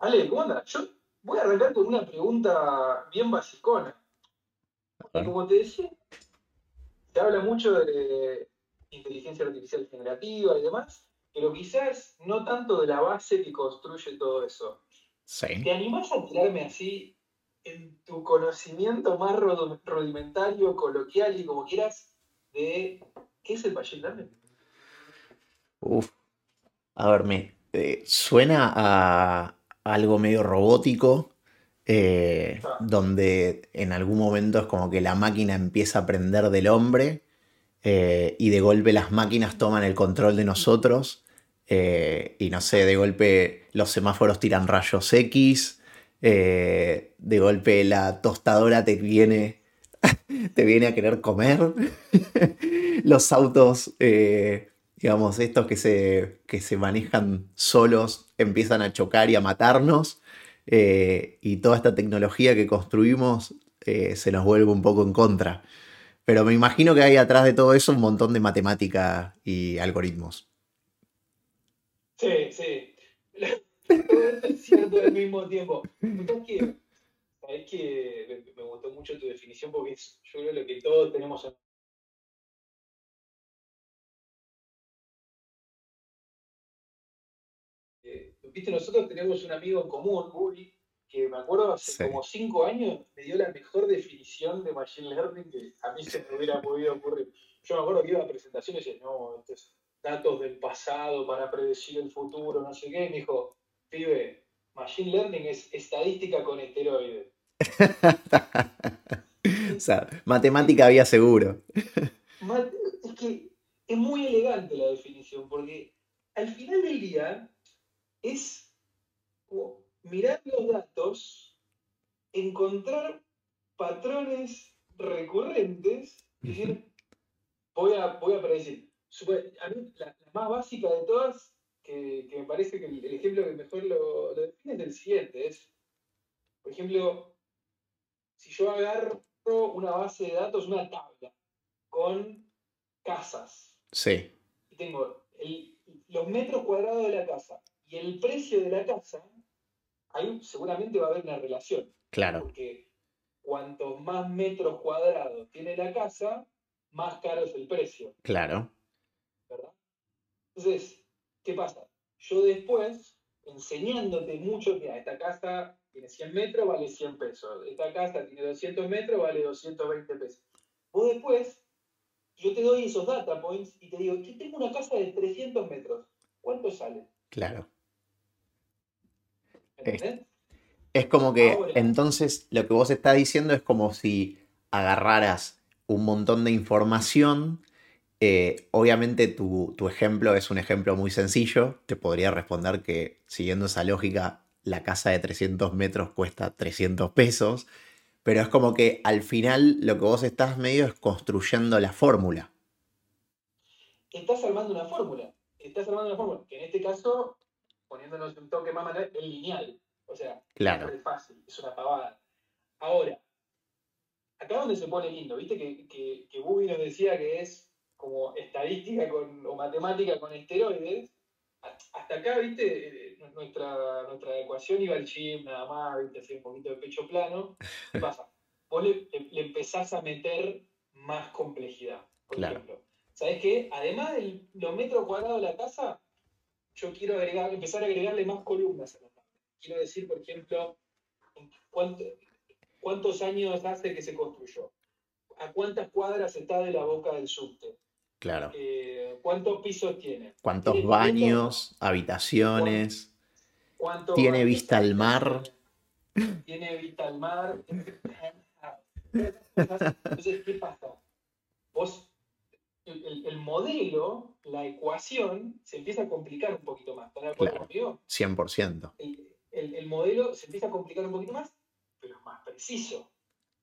Ale, ¿cómo andas? Yo voy a arrancar con una pregunta bien basicona. como te decía, se habla mucho de inteligencia artificial generativa y demás, pero quizás no tanto de la base que construye todo eso. Sí. ¿Te animás a tirarme así en tu conocimiento más rudimentario, coloquial y como quieras, de qué es el machine learning? Uf. A ver, me eh, suena a algo medio robótico, eh, Ah. donde en algún momento es como que la máquina empieza a aprender del hombre eh, y de golpe las máquinas toman el control de nosotros eh, y no sé, de golpe los semáforos tiran rayos X, de golpe la tostadora te viene, te viene a querer comer, los autos, digamos, estos que se, que se manejan solos empiezan a chocar y a matarnos eh, y toda esta tecnología que construimos eh, se nos vuelve un poco en contra. Pero me imagino que hay atrás de todo eso un montón de matemática y algoritmos. Sí, sí. Cierto al mismo tiempo. ¿Sabes qué? Sabes que me, gustó mucho tu definición porque yo creo que todos tenemos en Viste, nosotros tenemos un amigo en común, Uri, que me acuerdo hace Sí. como cinco años me dio la mejor definición de Machine Learning que a mí se me hubiera podido ocurrir. Yo me acuerdo que iba a presentaciones y decía, no, esto es datos del pasado para predecir el futuro, no sé qué. Y me dijo, pibe, Machine Learning es estadística con esteroides. O sea, matemática había seguro. Es que es muy elegante la definición, porque al final del día es como mirar los datos, encontrar patrones recurrentes y decir, voy a, voy a predecir. A mí, la, la más básica de todas, que, que me parece que el, el ejemplo que mejor lo, lo define es el siguiente, es, por ejemplo, si yo agarro una base de datos, una tabla, con casas, Sí, y tengo el- los metros cuadrados de la casa y el precio de la casa, ahí seguramente va a haber una relación. claro, Porque cuantos más metros cuadrados tiene la casa, más caro es el precio, claro. ¿verdad? Entonces, ¿qué pasa? Yo después, enseñándote mucho, mira, esta casa tiene 100 metros, vale 100 pesos. Esta casa tiene 200 metros, vale 220 pesos. Vos después, yo te doy esos data points y te digo, que tengo una casa de 300 metros. ¿Cuánto sale? Claro. Es como que Ahora. entonces lo que vos estás diciendo es como si agarraras un montón de información. eh, obviamente tu, tu ejemplo es un ejemplo muy sencillo. Te podría responder que siguiendo esa lógica, la casa de 300 metros cuesta 300 pesos. Pero es como que al final lo que vos estás medio es construyendo la fórmula. Estás armando una fórmula. Estás armando una fórmula. Que en este caso, poniéndonos un toque más manual, es lineal. O sea, Claro. es fácil, es una pavada. Ahora, acá donde se pone lindo, viste que, que, que Bubi nos decía que es como estadística con, o matemática con esteroides. Hasta acá, viste, eh, nuestra, nuestra ecuación iba al gym nada más, viste, así un poquito de pecho plano. ¿Qué pasa? Vos le empezás a meter más complejidad. Por Claro. ejemplo, ¿sabés qué? Además de los metros cuadrados de la casa, yo quiero agregar, empezar a agregarle más columnas a la tabla. Quiero decir, por ejemplo, ¿cuánto- ¿cuántos años hace que se construyó? ¿A cuántas cuadras está de la boca del subte? Claro. Eh, ¿Cuántos pisos tiene? ¿Cuántos ¿Tiene baños, habitaciones? ¿Cuántos ¿Tiene baños vista al mar? Tiene vista al mar. Entonces, ¿qué pasa? Vos, el, el- el modelo, la ecuación, se empieza a complicar un poquito más. ¿Estás de acuerdo conmigo? 100%. El, el- el modelo se empieza a complicar un poquito más, pero es más preciso.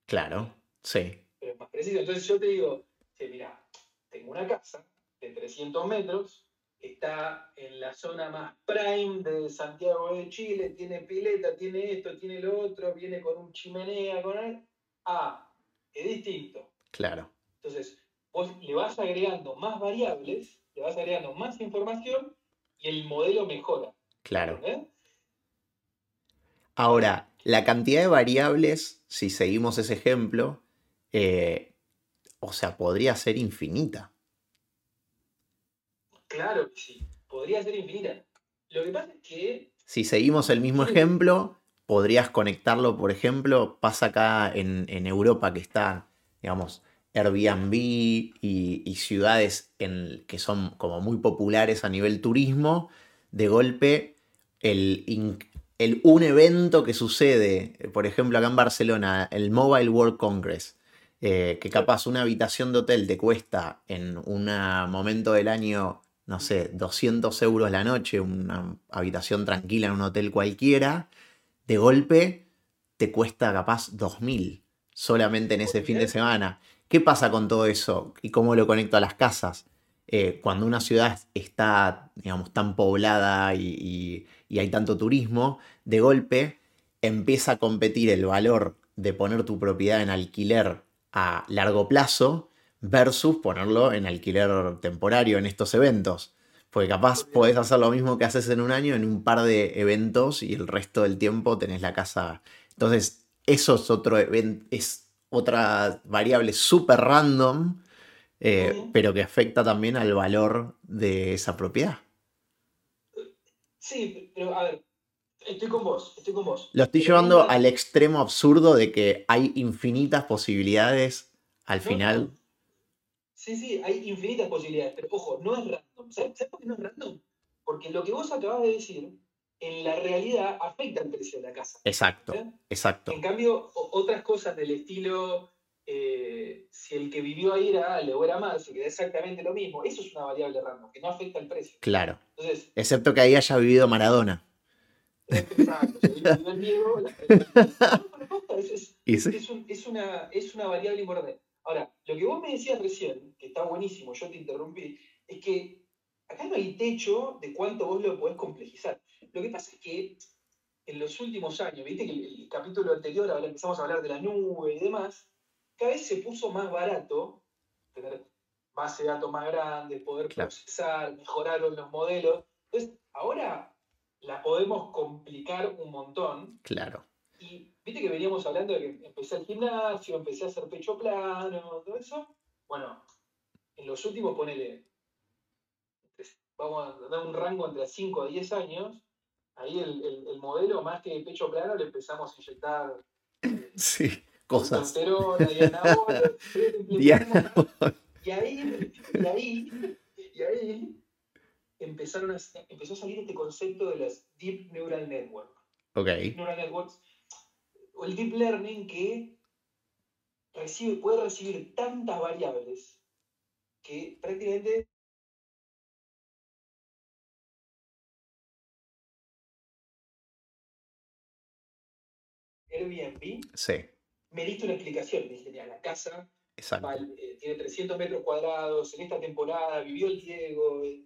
Claro, sí. Pero es más preciso. Entonces yo te digo, che, mira, tengo una casa de 300 metros, está en la zona más prime de Santiago de Chile, tiene pileta, tiene esto, tiene lo otro, viene con un chimenea, con el... Ah, es distinto. Claro, Entonces, vos le vas agregando más variables, le vas agregando más información y el modelo mejora. claro. Ahora, la cantidad de variables, si seguimos ese ejemplo, eh, o sea, podría ser infinita. Claro que sí, podría ser infinita. Lo que pasa es que... Si seguimos el mismo ejemplo, podrías conectarlo, por ejemplo, pasa acá en, Europa que están, digamos, Airbnb y, ciudades en, que son como muy populares a nivel turismo, de golpe el, el, un evento que sucede, por ejemplo, acá en Barcelona, el Mobile World Congress, eh, que capaz una habitación de hotel te cuesta en un momento del año, no sé, 200 euros la noche, una habitación tranquila en un hotel cualquiera, de golpe te cuesta capaz 2.000 solamente en ese fin de semana. ¿Qué pasa con todo eso y cómo lo conecto a las casas? Eh, cuando una ciudad está, digamos, tan poblada y, hay tanto turismo, de golpe empieza a competir el valor de poner tu propiedad en alquiler a largo plazo versus ponerlo en alquiler temporario en estos eventos. Porque capaz podés hacer lo mismo que haces en un año en un par de eventos y el resto del tiempo tenés la casa. Entonces, eso es otro es otra variable súper random, eh, pero que afecta también al valor de esa propiedad. Sí, pero a ver, estoy con vos, estoy con vos. Lo estoy llevando al extremo absurdo de que hay infinitas posibilidades al final. Sí, sí, hay infinitas posibilidades, pero ojo, no es random. ¿Sabes, por qué no es random? Porque lo que vos acabas de decir, en la realidad afecta el precio de la casa. Exacto, exacto. En cambio, otras cosas del estilo, eh, si el que vivió ahí era Ale o era mal, se queda exactamente lo mismo. Eso es una variable random, que no afecta el precio. Claro. Excepto que ahí haya vivido Maradona. Exacto, es una variable importante. Ahora, lo que vos me decías recién, que está buenísimo, yo te interrumpí, es que acá no hay techo de cuánto vos lo podés complejizar. Lo que pasa es que en los últimos años, viste que el, capítulo anterior ahora empezamos a hablar de la nube y demás, cada vez se puso más barato tener base de datos más grandes, poder procesar, mejorar los modelos. Entonces, ahora la podemos complicar un montón. Claro. Y viste que veníamos hablando de que empecé el gimnasio, empecé a hacer pecho plano, todo eso. Bueno, en los últimos, ponele, vamos a dar un rango entre 5 a 10 años, ahí el, modelo, más que pecho plano, le empezamos a inyectar. Eh, sí, cosas. y, ahí, y ahí, y ahí empezaron a, empezó a salir este concepto de las Deep Neural Network. Okay. Neural Networks o el deep learning que recibe, puede recibir tantas variables que prácticamente Airbnb sí. me diste una explicación. Me dije, la casa eh, tiene 300 metros cuadrados, en esta temporada vivió el Diego. Eh,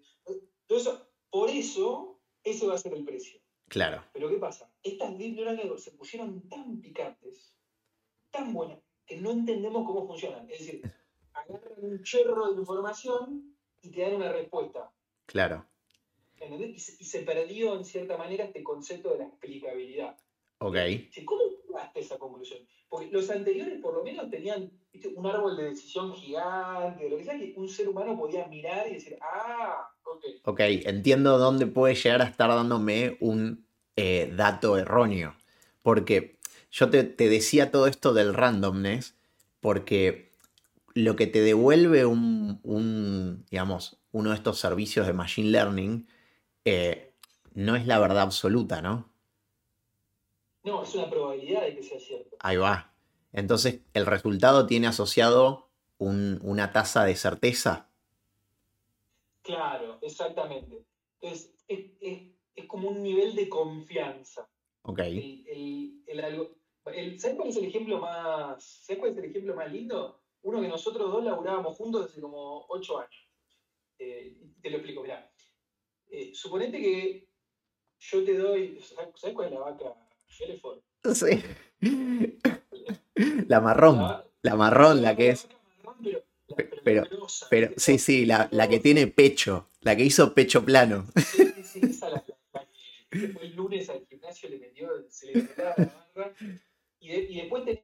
por eso, ese va a ser el precio. Claro. Pero ¿qué pasa? Estas neural se pusieron tan picantes, tan buenas, que no entendemos cómo funcionan. Es decir, agarran un chorro de información y te dan una respuesta. Claro. Y se, perdió en cierta manera este concepto de la explicabilidad. Ok. ¿Cómo llegaste a esa conclusión? Porque los anteriores por lo menos tenían un árbol de decisión gigante, lo que sea, que un ser humano podía mirar y decir, ah, ok. Ok, entiendo dónde puede llegar a estar dándome un eh, dato erróneo. Porque yo te, decía todo esto del randomness, porque lo que te devuelve un, digamos, uno de estos servicios de machine learning eh, no es la verdad absoluta, ¿no? No, es una probabilidad de que sea cierto. Ahí va. Entonces, ¿el resultado tiene asociado una tasa de certeza? Claro, exactamente. Entonces, es, como un nivel de confianza. Ok. ¿Sabes cuál es el ejemplo más, ¿sabes cuál es el ejemplo más lindo? Uno que nosotros dos laburábamos juntos desde como ocho años. Eh, te lo explico, mirá. Eh, suponete que yo te doy, ¿sabes cuál es la vaca Hereford? Sí. La marrón. La marrón, la que es. Pero, pero, sí, sí, la, la, que tiene pecho, la que hizo pecho plano. Sí, sí, esa la, la, que fue el lunes al gimnasio le metió, se le metió la barra. Y, de- y después tenés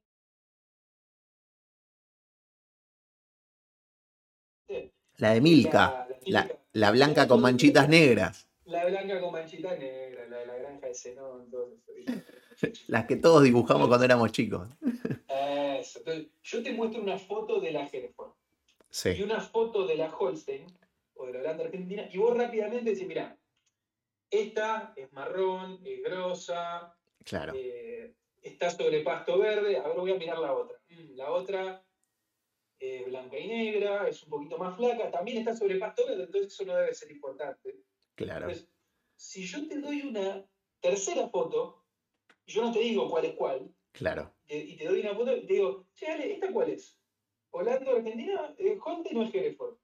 La de Milka. La, típica- la blanca con manchitas negras. La blanca con manchita negra, la de la granja de Zenón, todo eso. Las que todos dibujamos cuando éramos chicos. Eso. Entonces, yo te muestro una foto de la Hereford y Sí, una foto de la Holstein o de la Holanda Argentina, y vos rápidamente decís, mira, esta es marrón, es grosa, claro. eh, está sobre pasto verde, ahora voy a mirar la otra. Mm, la otra eh, blanca y negra, es un poquito más flaca, también está sobre pasto verde, entonces eso no debe ser importante. Claro. Entonces, si yo te doy una tercera foto, yo no te digo cuál es cuál, Claro. y te doy una foto y te digo, che, Ale, ¿esta cuál es? Holanda, Argentina, eh, Holstein no es Hereford.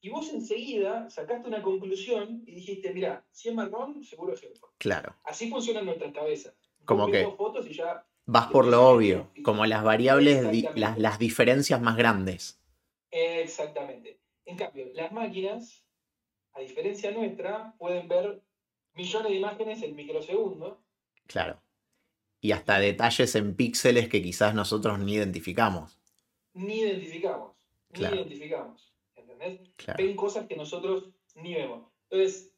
Y vos enseguida sacaste una conclusión y dijiste, mira, si es marrón, seguro es Hereford. Claro. Así funcionan nuestras cabezas. Como que- fotos y ya Vas por lo obvio, como las variables, di- las, las diferencias más grandes. Exactamente. En cambio, las máquinas, a diferencia nuestra, pueden ver millones de imágenes en microsegundos. Claro. Y hasta detalles en píxeles que quizás nosotros ni identificamos. Ni identificamos. Ni identificamos. ¿Entendés? Claro. Ven cosas que nosotros ni vemos. Entonces,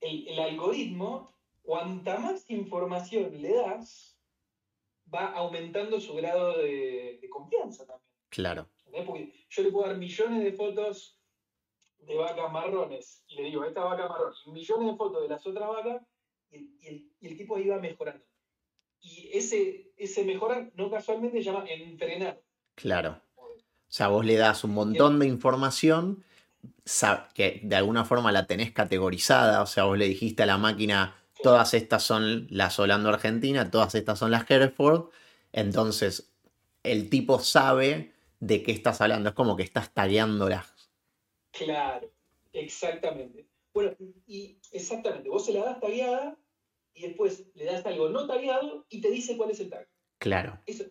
el, el algoritmo, cuanta más información le das, va aumentando su grado de, de confianza también. Claro. ¿entendés? Porque yo le puedo dar millones de fotos de vacas marrones y le digo, esta vaca marrón, y millones de fotos de las otras vacas, y, el- y el, y el tipo ahí va mejorando. Y ese, ese mejorar no casualmente se llama entrenar. Claro. O sea, vos le das un montón de información que de alguna forma la tenés categorizada. O sea, vos le dijiste a la máquina, todas estas son las Holando Argentina, todas estas son las Hereford. Entonces, el tipo sabe de qué estás hablando. Es como que estás tagueándolas. Claro, exactamente. Bueno, y exactamente, vos se la das tagueada y después le das algo no tagueado y te dice cuál es el tag. Claro. Eso,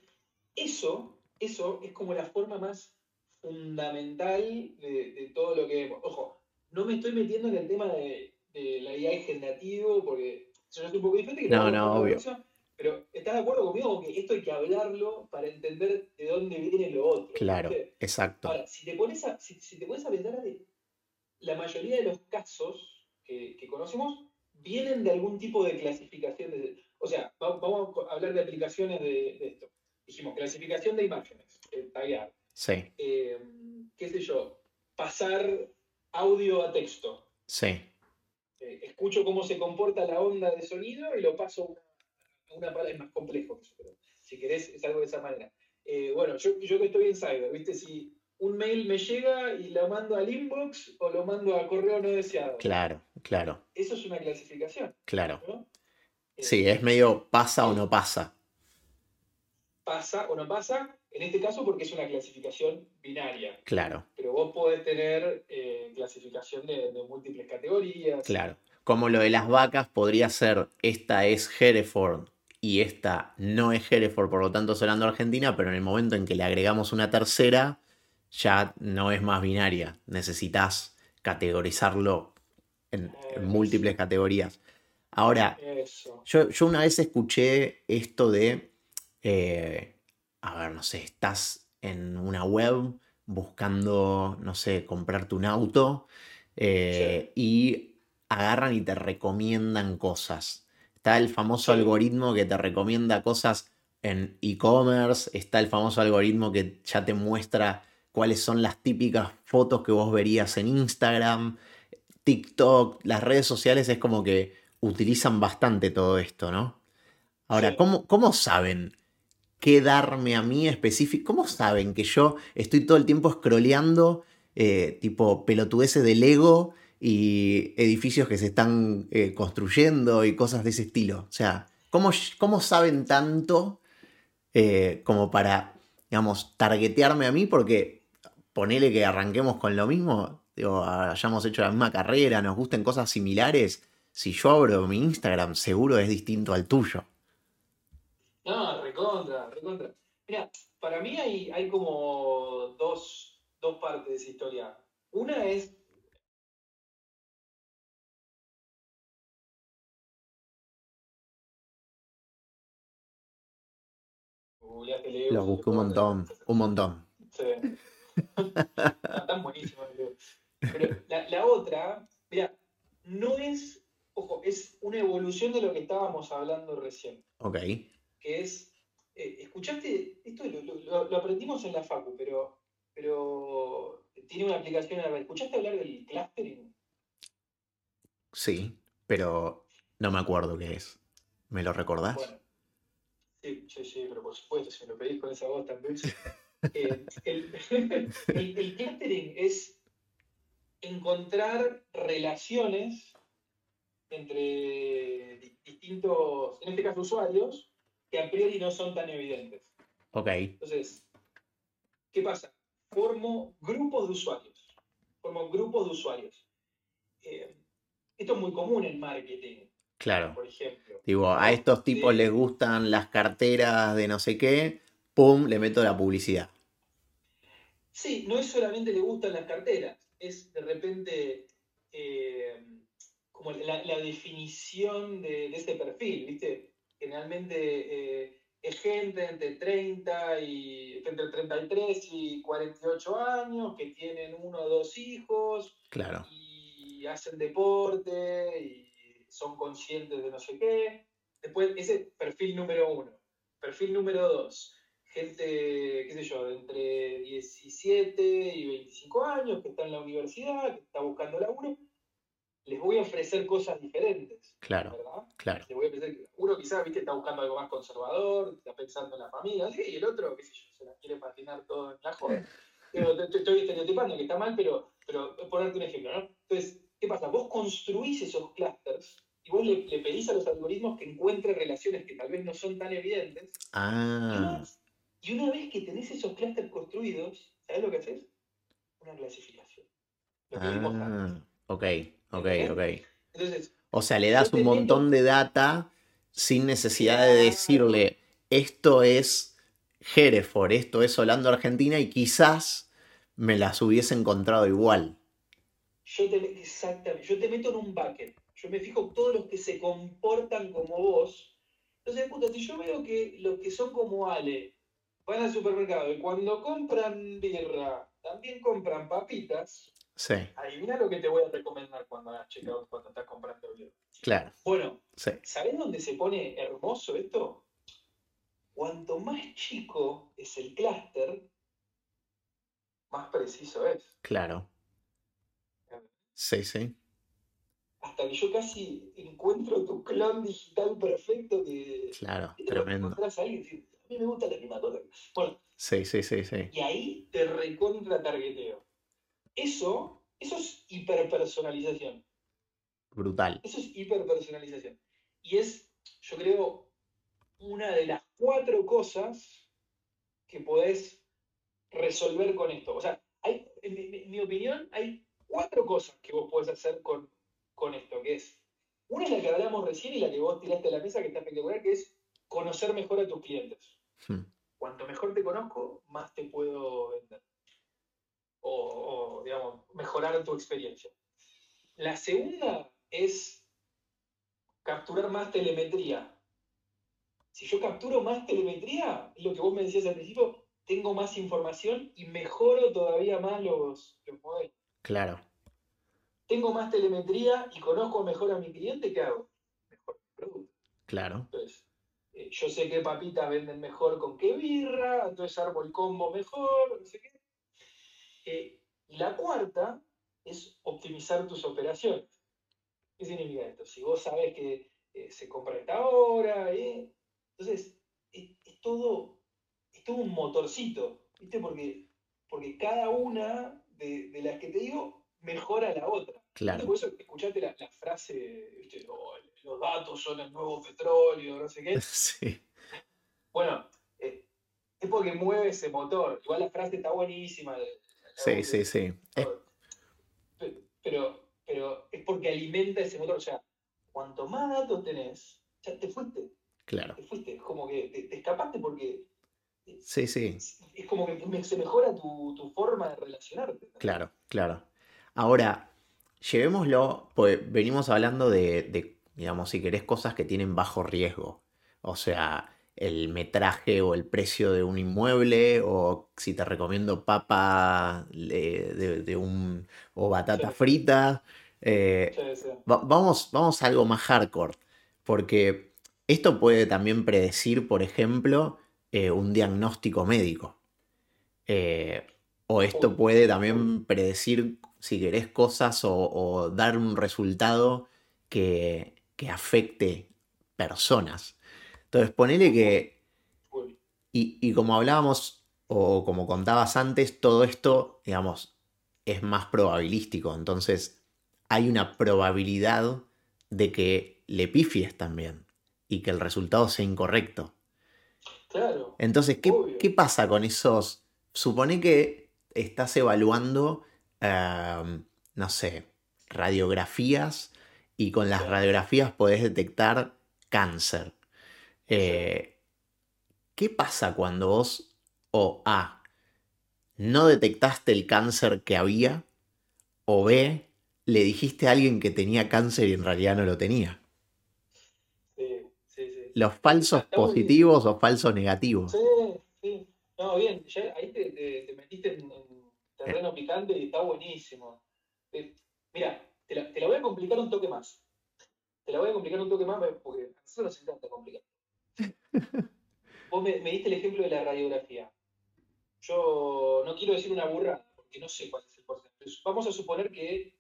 eso, eso es como la forma más fundamental de, de todo lo que vemos. Ojo, no me estoy metiendo en el tema de, de la IA generativo porque eso es un poco diferente. que No, no, obvio. producción, Pero ¿estás de acuerdo conmigo con que esto hay que hablarlo para entender de dónde viene lo otro? Claro. Exacto. Ahora, si te pones a, si, si te pones a pensar, Ale, la mayoría de los casos que, que conocemos vienen de algún tipo de clasificación. de- o sea, va- vamos a hablar de aplicaciones de, de esto. Dijimos, clasificación de imágenes, eh, taguear. Sí, Eh, qué sé yo, pasar audio a texto. sí. Eh, escucho cómo se comporta la onda de sonido y lo paso a una, palabra, es más complejo que eso, pero si querés es algo de esa manera. Eh, bueno, yo, yo que estoy en Cyber, ¿viste? Si un mail me llega y lo mando al inbox o lo mando a correo no deseado. Claro, claro, Eso es una clasificación, claro. ¿no? Eh, Sí, es medio pasa o no pasa. Pasa o no pasa, en este caso porque es una clasificación binaria. Claro, Pero vos podés tener eh, clasificación de, de múltiples categorías. claro. Como lo de las vacas podría ser, esta es Hereford y esta no es Hereford, por lo tanto Solando Argentina, pero en el momento en que le agregamos una tercera, ya no es más binaria. Necesitas categorizarlo en, en múltiples categorías. Ahora. Yo, yo una vez escuché esto de, eh, a ver, no sé, estás en una web buscando, no sé, comprarte un auto eh, y agarran y te recomiendan cosas. Está el famoso Sí. algoritmo que te recomienda cosas en e-commerce, está el famoso algoritmo que ya te muestra cuáles son las típicas fotos que vos verías en Instagram, TikTok, las redes sociales es como que utilizan bastante todo esto, ¿no? Ahora, Sí. ¿cómo, cómo saben qué darme a mí específico? ¿Cómo saben que yo estoy todo el tiempo scrolleando eh, tipo pelotudeces de Lego y edificios que se están eh, construyendo y cosas de ese estilo? O sea, ¿cómo, cómo saben tanto eh, como para, digamos, targetearme a mí? Porque ponele que arranquemos con lo mismo, hayamos hecho la misma carrera, nos gusten cosas similares, si yo abro mi Instagram, seguro es distinto al tuyo. No, recontra, recontra. Mira, para mí hay, hay como dos, dos partes de esa historia. Una es Los busqué un montón, un montón. Sí. Ah, están buenísimos. Pero la, la otra, mira, no es, ojo, es una evolución de lo que estábamos hablando recién. Ok. Que es, eh, escuchaste, esto lo, lo- lo aprendimos en la Facu, pero, pero tiene una aplicación. ¿Escuchaste hablar del clustering? Sí, pero no me acuerdo qué es. ¿Me lo recordás? Bueno, sí, sí, sí, pero por supuesto, si me lo pedís con esa voz también. Eh, el, el, el clustering es encontrar relaciones entre di- distintos, en este caso usuarios, que a priori no son tan evidentes. Ok, Entonces, ¿qué pasa? Formo grupos de usuarios. Formo grupos de usuarios. Eh, esto es muy común en marketing, claro. por ejemplo. Digo, a estos tipos les gustan las carteras de no sé qué, pum, le meto la publicidad. Sí, no es solamente le gustan las carteras, es de repente eh, como la, la definición de, de ese perfil, ¿viste? Generalmente eh, es gente entre 30 y entre 33 y 48 años que tienen uno o dos hijos Claro, y hacen deporte y son conscientes de no sé qué. Después, ese perfil número uno. Perfil número dos. Gente, qué sé yo, de entre 17 y 25 años que está en la universidad, que está buscando laburo. Les voy a ofrecer cosas diferentes, claro, ¿verdad? claro. Les voy a ofrecer, uno quizás, viste, está buscando algo más conservador, está pensando en la familia, así, y el otro, qué sé yo, se la quiere patinar todo en la te- Estoy estereotipando, que está mal, pero, pero ponerte un ejemplo, ¿no? Entonces, ¿qué pasa? Vos construís esos clusters y vos le, le pedís a los algoritmos que encuentren relaciones que tal vez no son tan evidentes. Y Ah, y una vez que tenés esos clusters construidos, ¿sabés lo que haces? Una clasificación. Lo que ah, ok, ok, ok. Entonces, O sea, le das un montón de data sin necesidad de decirle, esto es Hereford, esto es Holanda Argentina y quizás me las hubiese encontrado igual. yo te, exactamente, yo te meto en un bucket. Yo me fijo todos los que se comportan como vos. Entonces, puta, si yo veo que los que son como Ale van al supermercado y cuando compran birra también compran papitas, Sí, adivina lo que te voy a recomendar cuando hagas checkout cuando estás comprando birra. claro, Bueno, sí, ¿sabés dónde se pone hermoso esto? Cuanto más chico es el clúster, más preciso es. claro. Sí, sí, hasta que yo casi encuentro tu clon digital perfecto que... claro, ¿Viste cuando tremendo. encontrás mí me gusta la cosa? Bueno, Sí, sí, sí, sí. y ahí te recontra targeteo. Eso, eso es hiperpersonalización. Brutal. Eso es hiperpersonalización. Y es, yo creo, una de las cuatro cosas que podés resolver con esto. O sea, hay, en mi, mi- mi opinión, hay cuatro cosas que vos podés hacer con, con esto, que es, una es la que hablamos recién y la que vos tiraste a la mesa, que está espectacular, que es conocer mejor a tus clientes. Hmm. Cuanto mejor te conozco, más te puedo vender. O, o, digamos, mejorar tu experiencia. La segunda es capturar más telemetría. Si yo capturo más telemetría, es lo que vos me decías al principio, tengo más información y mejoro todavía más los, los modelos. Claro, Tengo más telemetría y conozco mejor a mi cliente, ¿qué hago? Mejor mi producto. claro, Entonces, eh, yo sé qué papitas venden mejor con qué birra, entonces armo el combo mejor, no sé qué. Eh, y la cuarta es optimizar tus operaciones. ¿Qué significa esto? Si vos sabes que eh, se compra esta hora, entonces es, es todo, es todo un motorcito, ¿viste? Porque, porque cada una de, de las que te digo mejora la otra. Claro. Por eso escuchaste la, la frase, ¿viste? "Oh, los datos son el nuevo petróleo, no sé qué. Sí, Bueno, eh, es porque mueve ese motor. Igual la frase está buenísima. de- sí, sí, sí. Es- Pe- Pero, pero es porque alimenta ese motor. O sea, cuanto más datos tenés, ya te fuiste. claro. Te fuiste. Es como que te, te escapaste porque Sí, sí, es, como que se mejora tu, tu forma de relacionarte. claro, claro. Ahora, llevémoslo, pues venimos hablando de, de, digamos, si querés, cosas que tienen bajo riesgo. O sea, el metraje o el precio de un inmueble, o si te recomiendo papa de, un, o batata frita. Eh, vamos, vamos a algo más hardcore, porque esto puede también predecir, por ejemplo, eh, un diagnóstico médico. Eh, o esto puede también predecir, si querés, cosas o, dar un resultado que, afecte personas. Entonces, ponele que. Y, como hablábamos, o como contabas antes, todo esto, digamos, es más probabilístico. Entonces, hay una probabilidad de que le pifies también y que el resultado sea incorrecto. Claro. Entonces, ¿qué, ¿qué pasa con esos? Supone que estás evaluando, em, no sé, radiografías y con las radiografías podés detectar cáncer. Eh, ¿Qué pasa cuando vos, o A, no detectaste el cáncer que había, o B, le dijiste a alguien que tenía cáncer y en realidad no lo tenía? Sí, sí, sí. Los falsos positivos o falsos negativos. Sí, sí. No, bien, ahí te, metiste en, terreno picante y está buenísimo. Eh, mira, te la, voy a complicar un toque más. Te la voy a complicar un toque más porque a nosotros nos encanta complicar. Vos me, diste el ejemplo de la radiografía. Yo no quiero decir una burra, porque no sé cuál es el porcentaje. Vamos a suponer que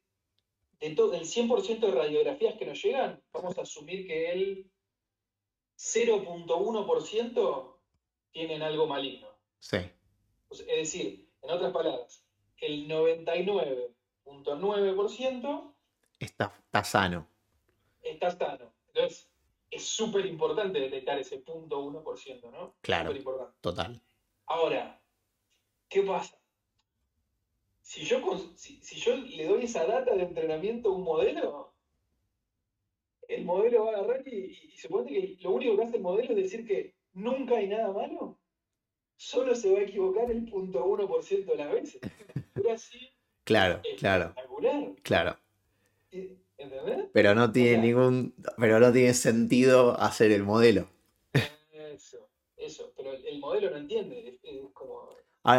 de del 100% de radiografías que nos llegan, vamos a asumir que el 0.1% tienen algo maligno. Sí. es decir, en otras palabras, el 99.9% está, está sano. Está sano. Entonces, es súper importante detectar ese punto 1%, ¿no? Claro. Total. Ahora, ¿qué pasa? Si yo, si, yo le doy esa data de entrenamiento a un modelo, el modelo va a agarrar y, y, supone que lo único que hace el modelo es decir que nunca hay nada malo solo se va a equivocar el punto 1% de las veces. Pero así. Claro, claro. Claro. ¿Entendés? Pero no tiene ningún. Pero no tiene sentido hacer el modelo. Eso, eso. Pero el modelo no entiende. Es, como.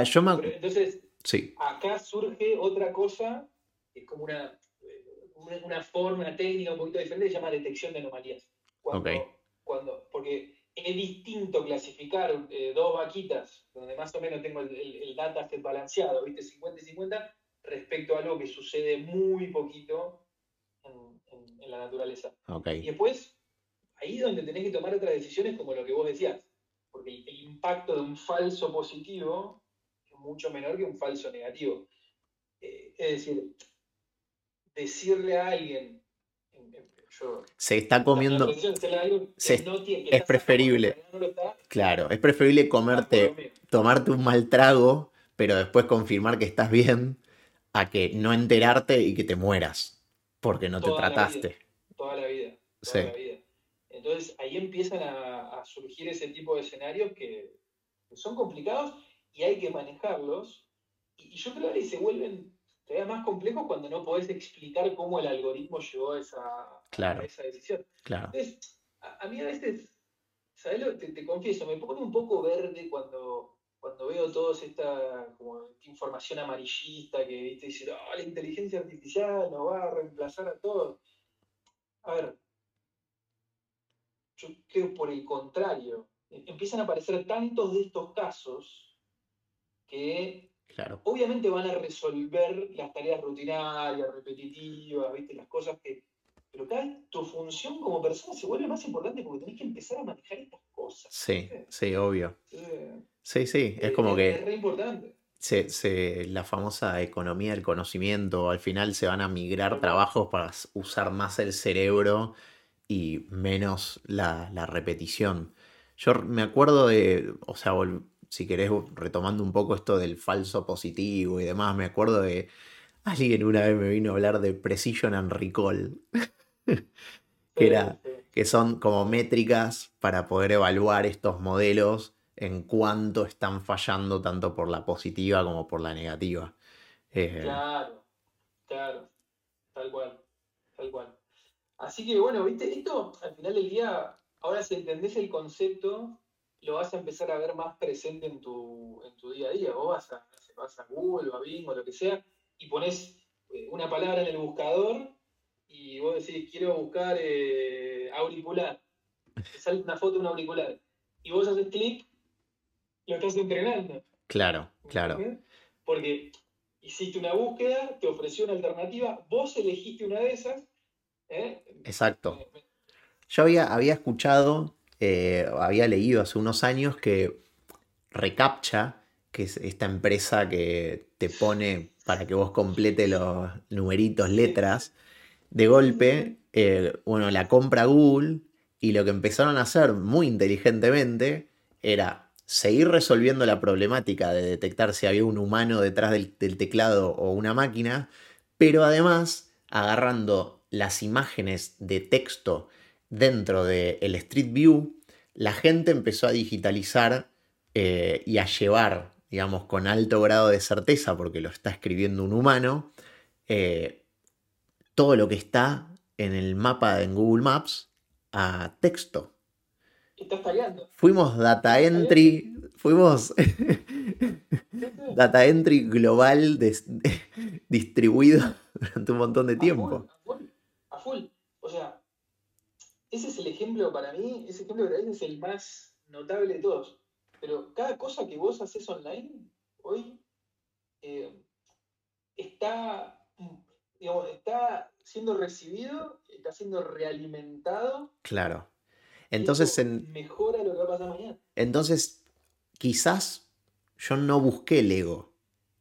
Yo me. entonces, sí. acá surge otra cosa, es como una, una, forma, una técnica un poquito diferente, se llama detección de anomalías. Cuando, cuando, porque es distinto clasificar eh, dos vaquitas, donde más o menos tengo el, el, dataset balanceado, ¿viste? 50 y 50, respecto a algo que sucede muy poquito en, la naturaleza. Y después, ahí es donde tenés que tomar otras decisiones como lo que vos decías, porque el, impacto de un falso positivo es mucho menor que un falso negativo. Eh, es decir, decirle a alguien, se está comiendo. es preferible. Claro, es preferible comerte, tomarte un mal trago, pero después confirmar que estás bien, a que no enterarte y que te mueras, porque no te trataste. toda la vida. Toda la vida. Entonces ahí empiezan a, surgir ese tipo de escenarios que, son complicados y hay que manejarlos. Y, yo creo que se vuelven todavía más complejos cuando no podés explicar cómo el algoritmo llegó a esa, claro. esa decisión. Claro. Entonces, a, mí a veces, ¿sabes lo? Te, te, confieso, me pone un poco verde cuando, cuando veo toda esta como, información amarillista que ¿viste? dice, oh, la inteligencia artificial nos va a reemplazar a todos. A ver, yo creo por el contrario, empiezan a aparecer tantos de estos casos que claro. obviamente van a resolver las tareas rutinarias, repetitivas, ¿viste? las cosas que, pero cada vez tu función como persona se vuelve más importante porque tenés que empezar a manejar estas cosas. Sí, sí, obvio. Sí, sí, es como que... Es re importante. Se, la famosa economía del conocimiento, al final se van a migrar trabajos para usar más el cerebro y menos la, repetición. Yo me acuerdo de, o sea, si querés, retomando un poco esto del falso positivo y demás, me acuerdo de alguien una vez me vino a hablar de precision and recall. que, era, que son como métricas para poder evaluar estos modelos en cuánto están fallando tanto por la positiva como por la negativa. Eh, claro, claro, tal cual, tal cual. Así que bueno, viste, esto al final del día, ahora si entendés el concepto, lo vas a empezar a ver más presente en tu, en tu día a día. Vos vas a, vas a Google o a Bing o lo que sea y pones eh, una palabra en el buscador y vos decís, quiero buscar eh, auricular. Te sale una foto de un auricular. Y vos haces clic, lo estás entrenando. Claro, claro. Porque hiciste una búsqueda, te ofreció una alternativa, vos elegiste una de esas. ¿eh? Exacto. Yo había, había escuchado, eh, había leído hace unos años que Recaptcha, que es esta empresa que te pone para que vos complete los numeritos, letras, de golpe, eh, bueno, la compra Google y lo que empezaron a hacer muy inteligentemente era seguir resolviendo la problemática de detectar si había un humano detrás del, teclado o una máquina, pero además agarrando las imágenes de texto dentro del Street View, la gente empezó a digitalizar eh, y a llevar, digamos, con alto grado de certeza, porque lo está escribiendo un humano, eh, todo lo que está en el mapa en Google Maps a texto. Estás. Fuimos data entry, fuimos data entry global distribuido durante un montón de tiempo. A full, a full, O sea, ese es el ejemplo para mí, ese ejemplo de es el más notable de todos. Pero cada cosa que vos haces online hoy eh, está, está siendo recibido, está siendo realimentado. Claro. Entonces, en, mejora lo que va a pasar mañana. Entonces, quizás yo no busqué Lego.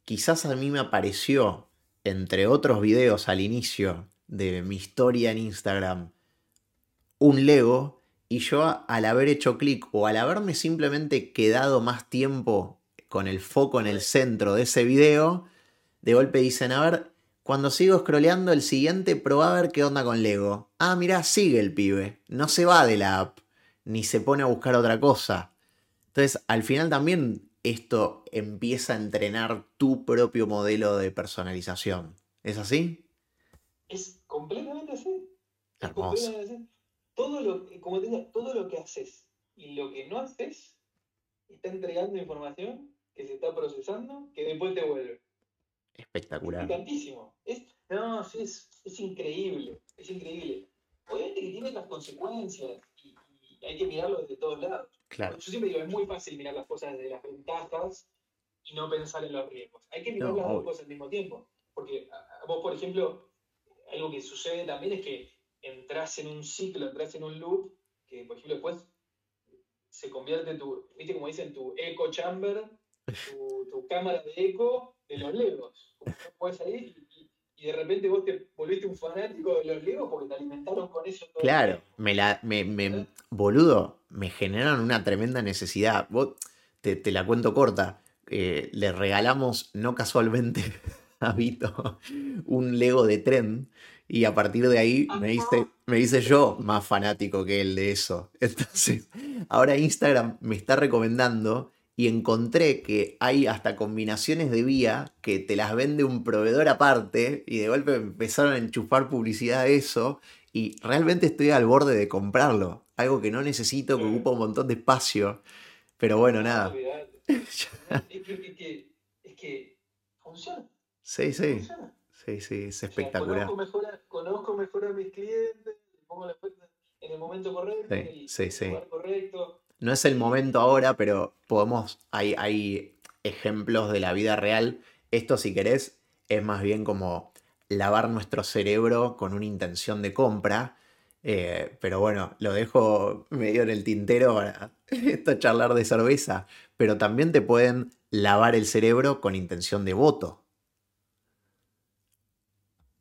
Quizás a mí me apareció, entre otros videos al inicio de mi historia en Instagram, un Lego y yo al haber hecho clic o al haberme simplemente quedado más tiempo con el foco en el centro de ese video, de golpe dicen, a ver, cuando sigo scrolleando el siguiente, probá a ver qué onda con Lego. Ah, mira, sigue el pibe. No se va de la app, ni se pone a buscar otra cosa. Entonces, al final también esto empieza a entrenar tu propio modelo de personalización. ¿Es así? Es completamente así. Hermoso. Todo lo, como te todo lo que haces y lo que no haces está entregando información que se está procesando que después te vuelve. Espectacular. Es no, sí, es, increíble. Es increíble. Obviamente que tiene las consecuencias y, hay que mirarlo desde todos lados. Claro. Yo siempre digo, es muy fácil mirar las cosas desde las ventajas y no pensar en los riesgos. Hay que mirar las dos cosas al mismo tiempo. Porque vos, por ejemplo, algo que sucede también es que entras en un ciclo, entras en un loop, que por ejemplo después se convierte tu, viste como dicen, tu echo chamber, tu, tu cámara de eco de los legos. no puedes salir y, de repente vos te volviste un fanático de los legos porque te alimentaron con eso. claro, me la, me, me, boludo, me generaron una tremenda necesidad. Vos, te, la cuento corta. Eh, le regalamos, no casualmente, a Vito un Lego de tren. Y a partir de ahí me hice, me hice yo más fanático que él de eso. Entonces, ahora Instagram me está recomendando y encontré que hay hasta combinaciones de vía que te las vende un proveedor aparte y de golpe empezaron a enchufar publicidad de eso y realmente estoy al borde de comprarlo. Algo que no necesito, que ocupa un montón de espacio. Pero bueno, nada. es, que, funciona. Sí, sí. Sí, sí, es espectacular. conozco, mejor a, mis clientes, pongo la en el momento correcto, sí, el lugar correcto no es el momento ahora, pero podemos, hay, hay ejemplos de la vida real. Esto, si querés, es más bien como lavar nuestro cerebro con una intención de compra. Eh, pero bueno, lo dejo medio en el tintero para esto charlar de cerveza. Pero también te pueden lavar el cerebro con intención de voto.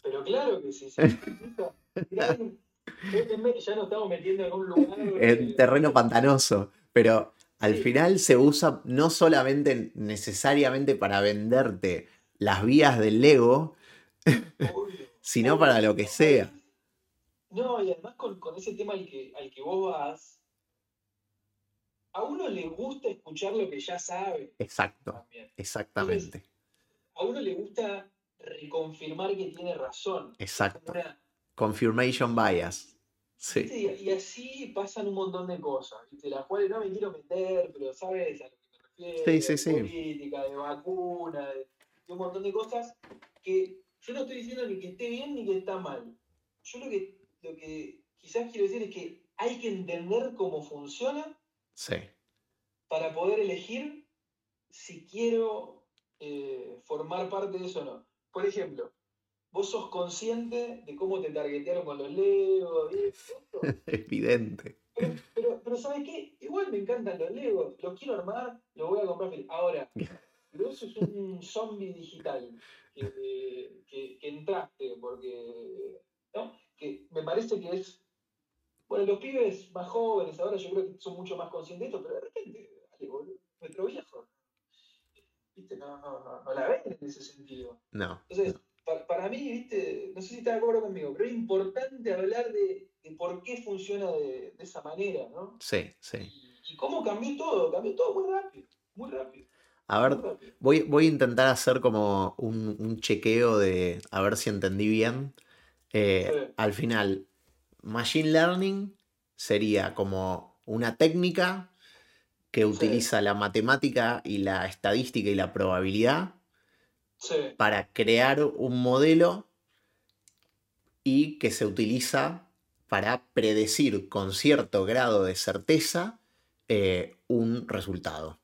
Pero claro que sí. ya nos estamos metiendo en un lugar. En terreno pantanoso. Pero al final se usa no solamente necesariamente para venderte las vías del Lego, sino para lo que sea. No, y además con, ese tema al que, al que vos vas, a uno le gusta escuchar lo que ya sabe. Exacto, exactamente. a uno le gusta reconfirmar que tiene razón. Exacto. Confirmation bias. Sí. Y, y así pasan un montón de cosas, ¿viste? las cuales no me quiero meter, pero sabes a lo que me refiero, Sí, sí, de sí. política, de vacuna, de, de un montón de cosas que yo no estoy diciendo ni que esté bien ni que está mal. Yo lo que, lo que quizás quiero decir es que hay que entender cómo funciona Sí. para poder elegir si quiero eh, formar parte de eso o no. Por ejemplo, vos sos consciente de cómo te targetearon con los Legos Evidente. pero, pero, pero ¿sabes qué? Igual me encantan los Legos, los quiero armar, los voy a comprar. Ahora, pero eso es un zombie digital que, eh, que- que entraste, porque, ¿no? Que me parece que es, bueno, los pibes más jóvenes ahora yo creo que son mucho más conscientes de esto, pero de repente, dale, boludo, nuestro viejo, ¿viste? No, no, no, no la ven en ese sentido. No. Entonces, no. De acuerdo conmigo, pero es importante hablar de, de por qué funciona de, de esa manera, ¿no? Sí, sí. Y, y cómo cambió todo, cambió todo muy rápido, muy rápido. A ver, rápido. voy, voy a intentar hacer como un, un chequeo de a ver si entendí bien. Eh, Sí. al final, Machine Learning sería como una técnica que Sí. utiliza la matemática y la estadística y la probabilidad Sí, para crear un modelo y que se utiliza para predecir con cierto grado de certeza eh, un resultado.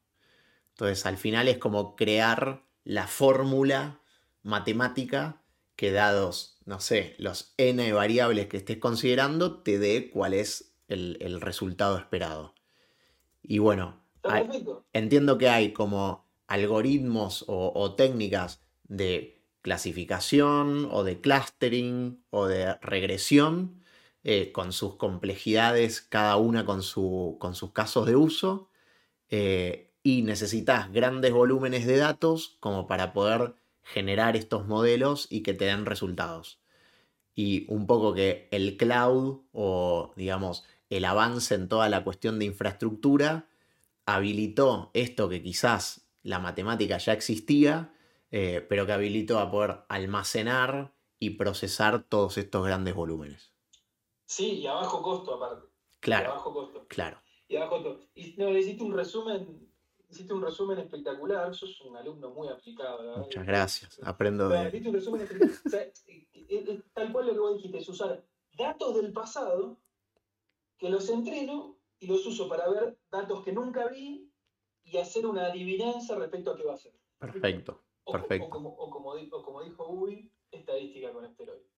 Entonces al final es como crear la fórmula matemática que dados, no sé, los n variables que estés considerando, te dé cuál es el, el resultado esperado. Y bueno, hay- entiendo que hay como algoritmos o, o técnicas de clasificación o de clustering o de regresión eh, con sus complejidades, cada una con, su- con sus casos de uso, eh, y necesitas grandes volúmenes de datos como para poder generar estos modelos y que te den resultados. Y un poco que el cloud o digamos el avance en toda la cuestión de infraestructura habilitó esto que quizás la matemática ya existía, eh, pero que habilitó a poder almacenar y procesar todos estos grandes volúmenes. Sí, y a bajo costo aparte. Y a Claro, bajo costo. claro. Y a bajo costo. Y no, le hiciste un resumen, hiciste un resumen espectacular. Sos un alumno muy aplicado, verdad. Muchas gracias. Aprendo Pero de... hiciste un resumen espectacular. O sea, es- es tal cual lo que vos dijiste, es usar datos del pasado que los entreno y los uso para ver datos que nunca vi y hacer una adivinanza respecto a qué va a ser. Perfecto, O, o perfecto. como, o como o como dijo Ubi, estadística con esteroides.